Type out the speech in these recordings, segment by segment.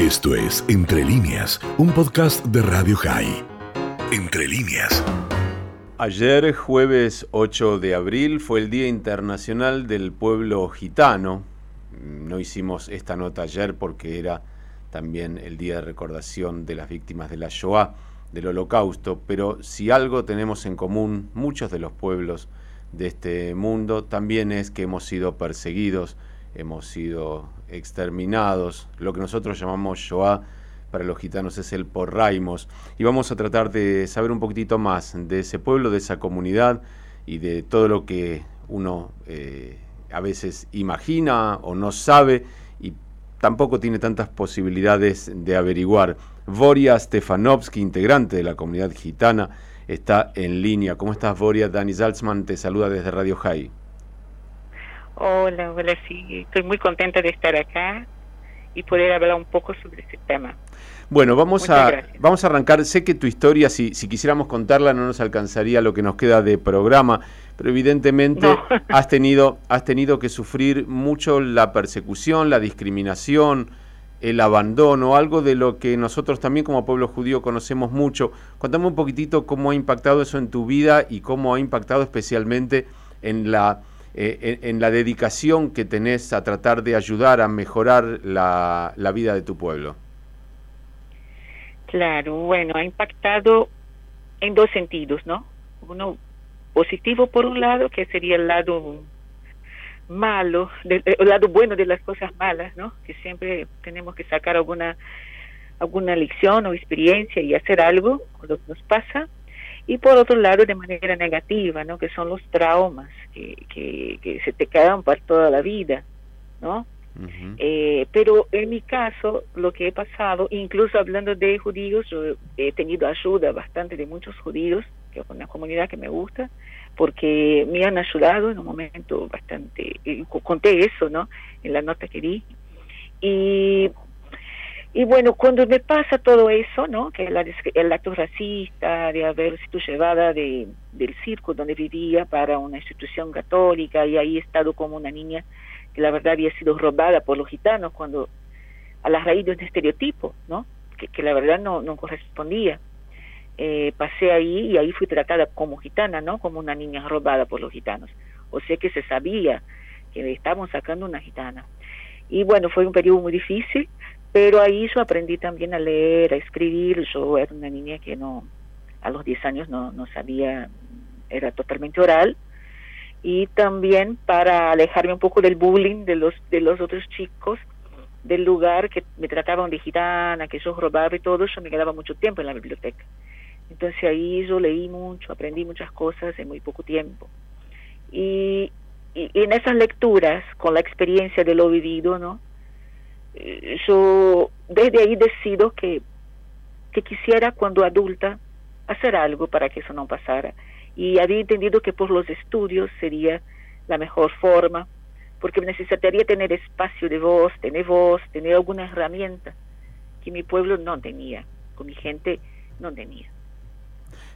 Esto es Entre líneas, un podcast de Radio High. Entre líneas. Ayer, jueves 8 de abril, fue el Día Internacional del Pueblo Gitano. No hicimos esta nota ayer porque era también el día de recordación de las víctimas de la Shoah, del Holocausto, pero si algo tenemos en común muchos de los pueblos de este mundo, también es que hemos sido perseguidos, hemos sido exterminados, lo que nosotros llamamos Shoah para los gitanos es el porraimos, y vamos a tratar de saber un poquitito más de ese pueblo, de esa comunidad y de todo lo que uno eh, a veces imagina o no sabe y tampoco tiene tantas posibilidades de averiguar. Voria Stefanovsky, integrante de la comunidad gitana, está en línea. ¿Cómo estás, Voria? Dani Salzman te saluda desde Radio High. Hola, hola, sí, estoy muy contenta de estar acá y poder hablar un poco sobre este tema. Bueno, vamos a, vamos a arrancar. Sé que tu historia, si, si quisiéramos contarla, no nos alcanzaría lo que nos queda de programa, pero evidentemente has, tenido, has tenido que sufrir mucho la persecución, la discriminación, el abandono, algo de lo que nosotros también como pueblo judío conocemos mucho. Contame un poquitito cómo ha impactado eso en tu vida y cómo ha impactado especialmente en la eh, en, la dedicación que tenés a tratar de ayudar a mejorar la, la vida de tu pueblo. Claro, bueno, ha impactado en dos sentidos, ¿no? Uno positivo por un lado, que sería el lado malo, el lado bueno de las cosas malas, ¿no? Que siempre tenemos que sacar alguna alguna lección o experiencia y hacer algo con lo que nos pasa y por otro lado de manera negativa, ¿no? Que son los traumas que, que, se te quedan para toda la vida, ¿no? eh, pero en mi caso, lo que he pasado, incluso hablando de judíos, yo he tenido ayuda bastante de muchos judíos, que es una comunidad que me gusta, porque me han ayudado en un momento bastante, conté eso, ¿no? En la nota que di. Y y bueno, cuando me pasa todo eso, ¿no? Que el acto racista, de haber sido llevada de, del circo donde vivía para una institución católica y ahí he estado como una niña que la verdad había sido robada por los gitanos cuando a las raíces de un estereotipo, ¿no? Que, que la verdad no, no correspondía. Eh, pasé ahí y ahí fui tratada como gitana, ¿no? Como una niña robada por los gitanos. O sea que se sabía que le estaban sacando una gitana. Y bueno, fue un periodo muy difícil, pero ahí yo aprendí también a leer, a escribir. Yo era una niña que no, a los 10 años no, no sabía, era totalmente oral. Y también para alejarme un poco del bullying de los, de los otros chicos del lugar que me trataban de gitana, que yo robaba y todo, yo me quedaba mucho tiempo en la biblioteca. Entonces ahí yo leí mucho, aprendí muchas cosas en muy poco tiempo. Y, y en esas lecturas, con la experiencia de lo vivido, ¿no? Yo desde ahí decido que, que quisiera cuando adulta hacer algo para que eso no pasara. Y había entendido que por los estudios sería la mejor forma, porque necesitaría tener espacio de voz, tener voz, tener alguna herramienta que mi pueblo no tenía, con mi gente no tenía.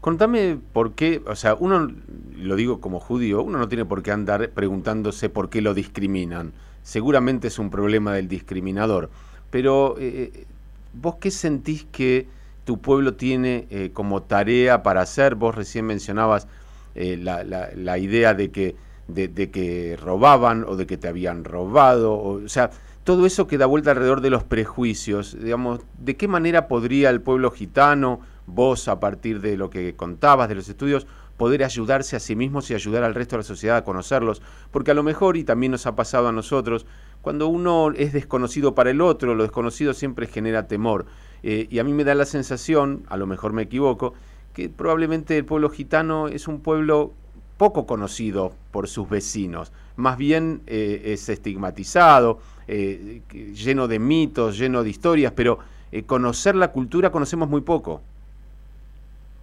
Contame por qué, o sea, uno, lo digo como judío, uno no tiene por qué andar preguntándose por qué lo discriminan. Seguramente es un problema del discriminador. Pero, eh, eh, ¿vos qué sentís que tu pueblo tiene eh, como tarea para hacer? Vos recién mencionabas la, la, idea de que, de, que robaban o de que te habían robado. O, o sea, todo eso que da vuelta alrededor de los prejuicios. Digamos, ¿de qué manera podría el pueblo gitano vos a partir de lo que contabas, de los estudios, poder ayudarse a sí mismos y ayudar al resto de la sociedad a conocerlos, porque a lo mejor, y también nos ha pasado a nosotros, cuando uno es desconocido para el otro, lo desconocido siempre genera temor. Eh, y a mí me da la sensación, a lo mejor me equivoco, que probablemente el pueblo gitano es un pueblo poco conocido por sus vecinos, más bien eh, es estigmatizado, eh, lleno de mitos, lleno de historias, pero conocer la cultura conocemos muy poco.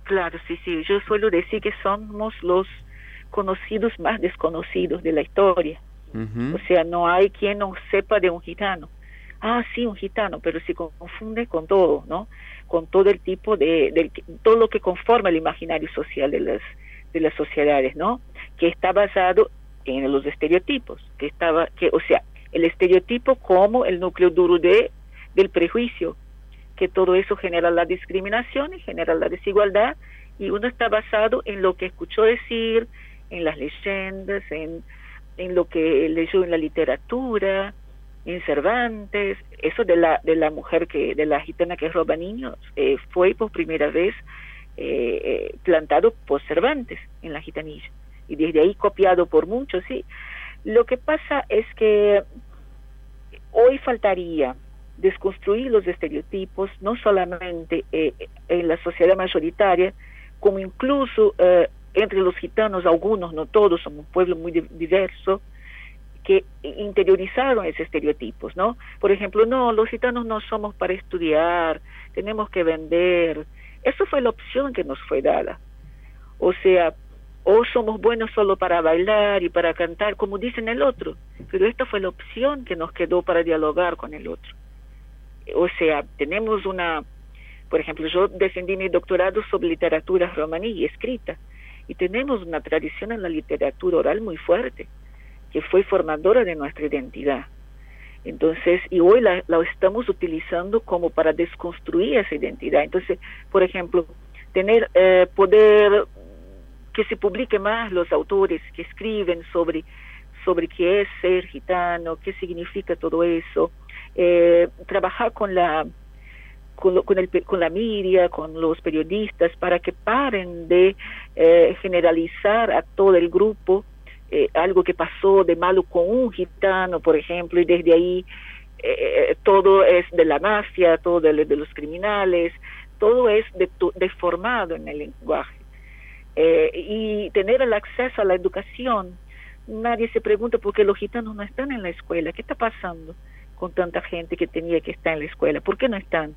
Claro, sí, sí. Yo suelo decir que somos los conocidos más desconocidos de la historia. O sea, no hay quien no sepa de un gitano. Ah, sí, un gitano, pero se confunde con todo, ¿no? Con todo el tipo de, de todo lo que conforma el imaginario social de las de las sociedades, ¿no? Que está basado en los estereotipos, que estaba, que, o sea, el estereotipo como el núcleo duro de del prejuicio, que todo eso genera la discriminación y genera la desigualdad, y uno está basado en lo que escuchó decir, en las leyendas, en, en lo que leyó en la literatura, en Cervantes, eso de la, de la mujer que, de la gitana que roba niños, eh, fue por primera vez eh, eh, plantado por Cervantes en la gitanilla, y desde ahí copiado por muchos, sí. Lo que pasa es que hoy faltaría desconstruir los estereotipos, no solamente en la sociedad mayoritaria, como incluso entre los gitanos, algunos, no todos, somos un pueblo muy diverso, que interiorizaron esos estereotipos, ¿no? Por ejemplo, no, los gitanos no somos para estudiar, tenemos que vender. Eso fue la opción que nos fue dada. O sea, o somos buenos solo para bailar y para cantar, como dicen el otro, pero esta fue la opción que nos quedó para dialogar con el otro. O sea, tenemos una, por ejemplo, yo defendí mi doctorado sobre literatura romaní y escrita, y tenemos una tradición en la literatura oral muy fuerte que fue formadora de nuestra identidad. Entonces, y hoy la, estamos utilizando como para desconstruir esa identidad. Entonces, por ejemplo, tener eh, poder que se publique más los autores que escriben sobre sobre qué es ser gitano, qué significa todo eso, eh, trabajar con la con, con, el, con la media, con los periodistas, para que paren de eh, generalizar a todo el grupo eh, algo que pasó de malo con un gitano, por ejemplo, y desde ahí eh, todo es de la mafia, todo de, los criminales, todo es deformado en el lenguaje. Eh, y tener el acceso a la educación, nadie se pregunta por qué los gitanos no están en la escuela, ¿qué está pasando con tanta gente que tenía que estar en la escuela? ¿Por qué no están?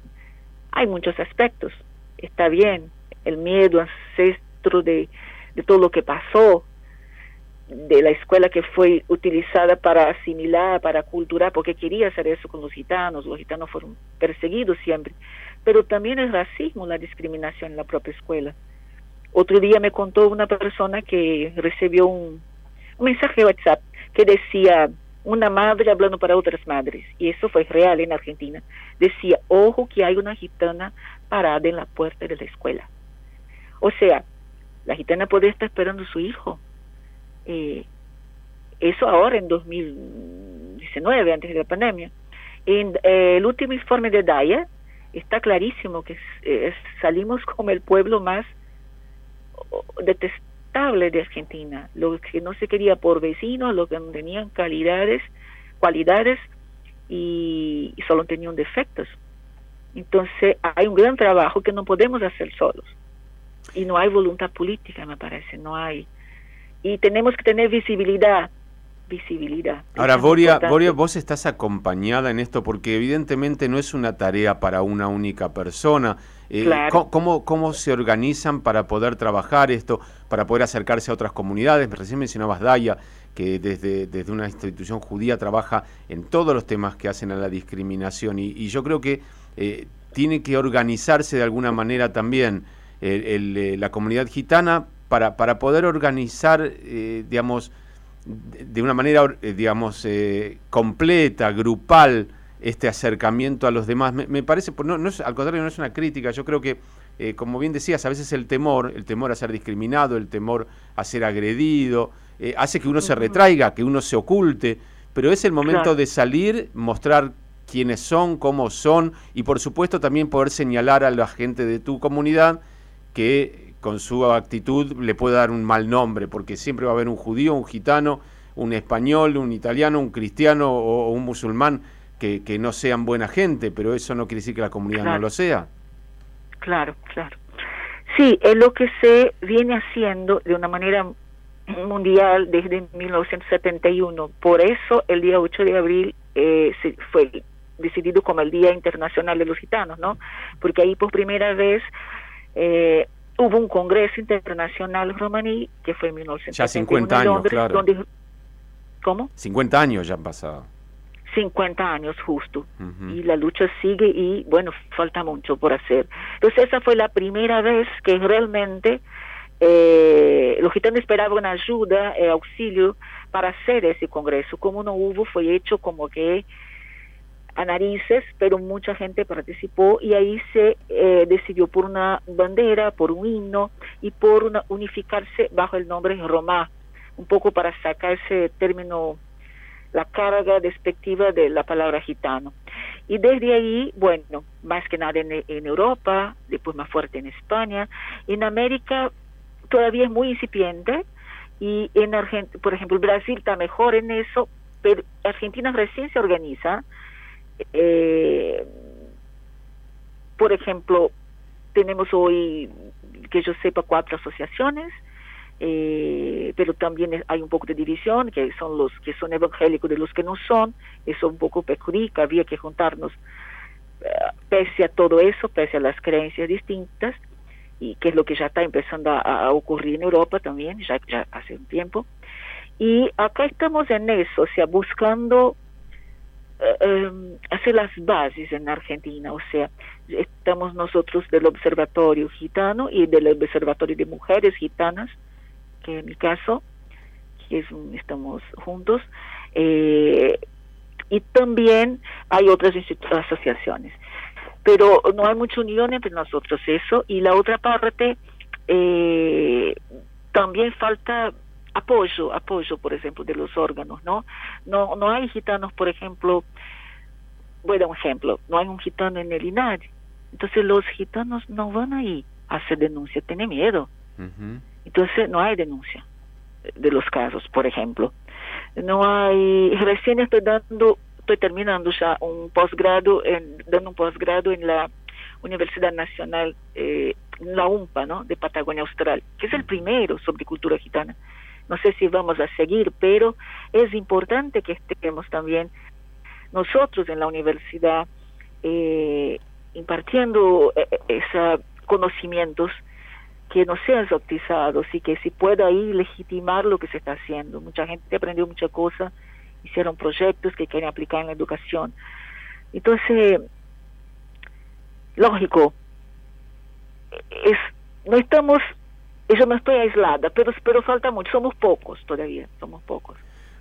Hay muchos aspectos, está bien, el miedo ancestro de, de todo lo que pasó, de la escuela que fue utilizada para asimilar, para culturar, porque quería hacer eso con los gitanos, los gitanos fueron perseguidos siempre, pero también el racismo, la discriminación en la propia escuela. Otro día me contó una persona que recibió un, mensaje de WhatsApp que decía una madre hablando para otras madres, y eso fue real en Argentina, decía, ojo que hay una gitana parada en la puerta de la escuela. O sea, la gitana puede estar esperando a su hijo, eh, eso ahora en 2019, antes de la pandemia. En eh, el último informe de DAIA está clarísimo que salimos como el pueblo más de Argentina, lo que no se quería por vecinos, lo que no tenían calidades, cualidades y, y solo tenían defectos. Entonces hay un gran trabajo que no podemos hacer solos y no hay voluntad política, me parece, no hay y tenemos que tener visibilidad. Visibilidad. Ahora, Boria, Boria, vos estás acompañada en esto porque evidentemente no es una tarea para una única persona. Eh, ¿cómo, ¿Cómo se organizan para poder trabajar esto, para poder acercarse a otras comunidades? Recién mencionabas Daya, que desde, desde una institución judía trabaja en todos los temas que hacen a la discriminación y, yo creo que eh, tiene que organizarse de alguna manera también eh, la comunidad gitana para, para poder organizar, eh, digamos, de una manera, digamos, eh, completa, grupal, este acercamiento a los demás. Me, parece, no, no es, al contrario, no es una crítica, yo creo que, como bien decías, a veces el temor, el temor a ser discriminado, el temor a ser agredido, hace que uno se retraiga, que uno se oculte, pero es el momento de salir, mostrar quiénes son, cómo son, y por supuesto también poder señalar a la gente de tu comunidad que con su actitud le puede dar un mal nombre, porque siempre va a haber un judío, un gitano, un español, un italiano, un cristiano o, un musulmán que, que, no sean buena gente, pero eso no quiere decir que la comunidad no lo sea. Claro, claro. Sí, es lo que se viene haciendo de una manera mundial desde 1971. Por eso el día 8 de abril eh, se fue decidido como el Día Internacional de los Gitanos, ¿no? Porque ahí por primera vez eh, hubo un congreso internacional romaní que fue en 1971 ya 50 años, claro. ¿Cómo? 50 años ya han pasado. 50 años justo. Y la lucha sigue y bueno, falta mucho por hacer. Entonces esa fue la primera vez que realmente eh, los gitanos esperaban ayuda, eh, auxilio para hacer ese congreso. Como no hubo, fue hecho como que a narices, pero mucha gente participó y ahí se eh, decidió por una bandera, por un himno y por una, unificarse bajo el nombre Roma, un poco para sacar ese término, la carga despectiva de la palabra gitano. Y desde ahí, bueno, más que nada en, Europa, después más fuerte en España, en América todavía es muy incipiente y en Argentina, por ejemplo, Brasil está mejor en eso, pero Argentina recién se organiza eh, por ejemplo, tenemos hoy, que yo sepa, cuatro asociaciones, eh, pero también hay un poco de división, que son los que son evangélicos de los que no son, eso un poco perjudica, había que juntarnos eh, pese a todo eso, pese a las creencias distintas, y que es lo que ya está empezando a, ocurrir en Europa también, ya, ya hace un tiempo. Y acá estamos en eso, o sea, buscando eh, hacer las bases en Argentina, o sea, estamos nosotros del Observatorio Gitano y del Observatorio de Mujeres Gitanas, que en mi caso, que es, estamos juntos, eh, y también hay otras asociaciones, pero no hay mucha unión entre nosotros eso, y la otra parte, eh, también falta apoyo, apoyo, por ejemplo, de los órganos, ¿no? No, no hay gitanos, por ejemplo, voy a dar un ejemplo, no hay un gitano en el INADI, entonces los gitanos no van ahí a hacer denuncia, tienen miedo. Entonces no hay denuncia de los casos, por ejemplo. No hay, recién estoy dando, estoy terminando ya un posgrado, dando un posgrado en la Universidad Nacional, eh, la UMPA, ¿no? De Patagonia Austral, que es el primero sobre cultura gitana. No sé si vamos a seguir, pero es importante que estemos también nosotros en la universidad eh, impartiendo eh, esos conocimientos que no sean bautizados y que se pueda ahí legitimar lo que se está haciendo. Mucha gente aprendió muchas cosas, hicieron proyectos que quieren aplicar en la educación. Entonces, lógico, es, no estamos yo no estoy aislada, pero, pero falta mucho, somos pocos todavía, somos pocos.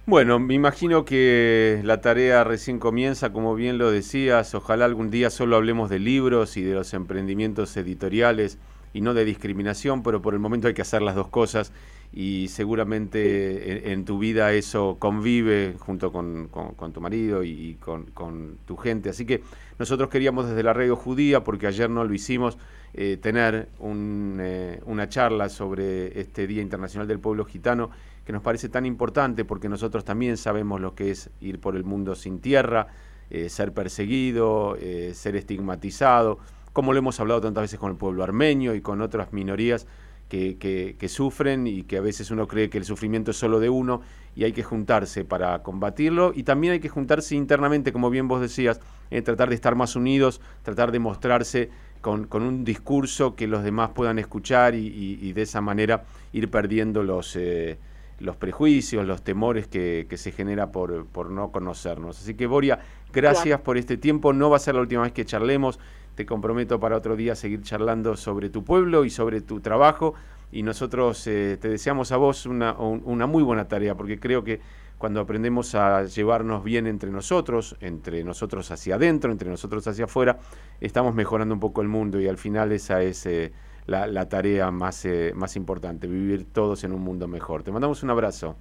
Bueno, me imagino que la tarea recién comienza, como bien lo decías, ojalá algún día solo hablemos de libros y de los emprendimientos editoriales y no de discriminación, pero por el momento hay que hacer las dos cosas y seguramente en, tu vida eso convive junto con, tu marido y con, tu gente. Así que nosotros queríamos desde la radio judía, porque ayer no lo hicimos, eh, tener eh, una charla sobre este Día Internacional del Pueblo Gitano, que nos parece tan importante porque nosotros también sabemos lo que es ir por el mundo sin tierra, eh, ser perseguido, ser estigmatizado, como lo hemos hablado tantas veces con el pueblo armenio y con otras minorías que, sufren y que a veces uno cree que el sufrimiento es solo de uno y hay que juntarse para combatirlo. Y también hay que juntarse internamente, como bien vos decías, eh, tratar de estar más unidos, tratar de mostrarse con, un discurso que los demás puedan escuchar y, de esa manera ir perdiendo los, eh, los prejuicios, los temores que, se genera por, por, no conocernos. Así que Boria, gracias. por este tiempo, no va a ser la última vez que charlemos te comprometo para otro día seguir charlando sobre tu pueblo y sobre tu trabajo. Y nosotros eh, te deseamos a vos una, una muy buena tarea, porque creo que cuando aprendemos a llevarnos bien entre nosotros, entre nosotros hacia adentro, entre nosotros hacia afuera, estamos mejorando un poco el mundo y al final esa es eh, la, tarea más, eh, más importante, vivir todos en un mundo mejor. Te mandamos un abrazo.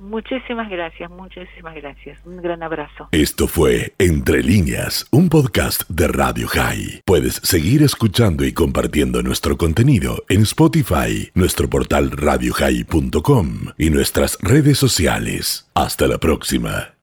Muchísimas gracias, muchísimas gracias. Un gran abrazo. Esto fue Entre líneas, un podcast de Radio High. Puedes seguir escuchando y compartiendo nuestro contenido en Spotify, nuestro portal radiohigh.com y nuestras redes sociales. Hasta la próxima.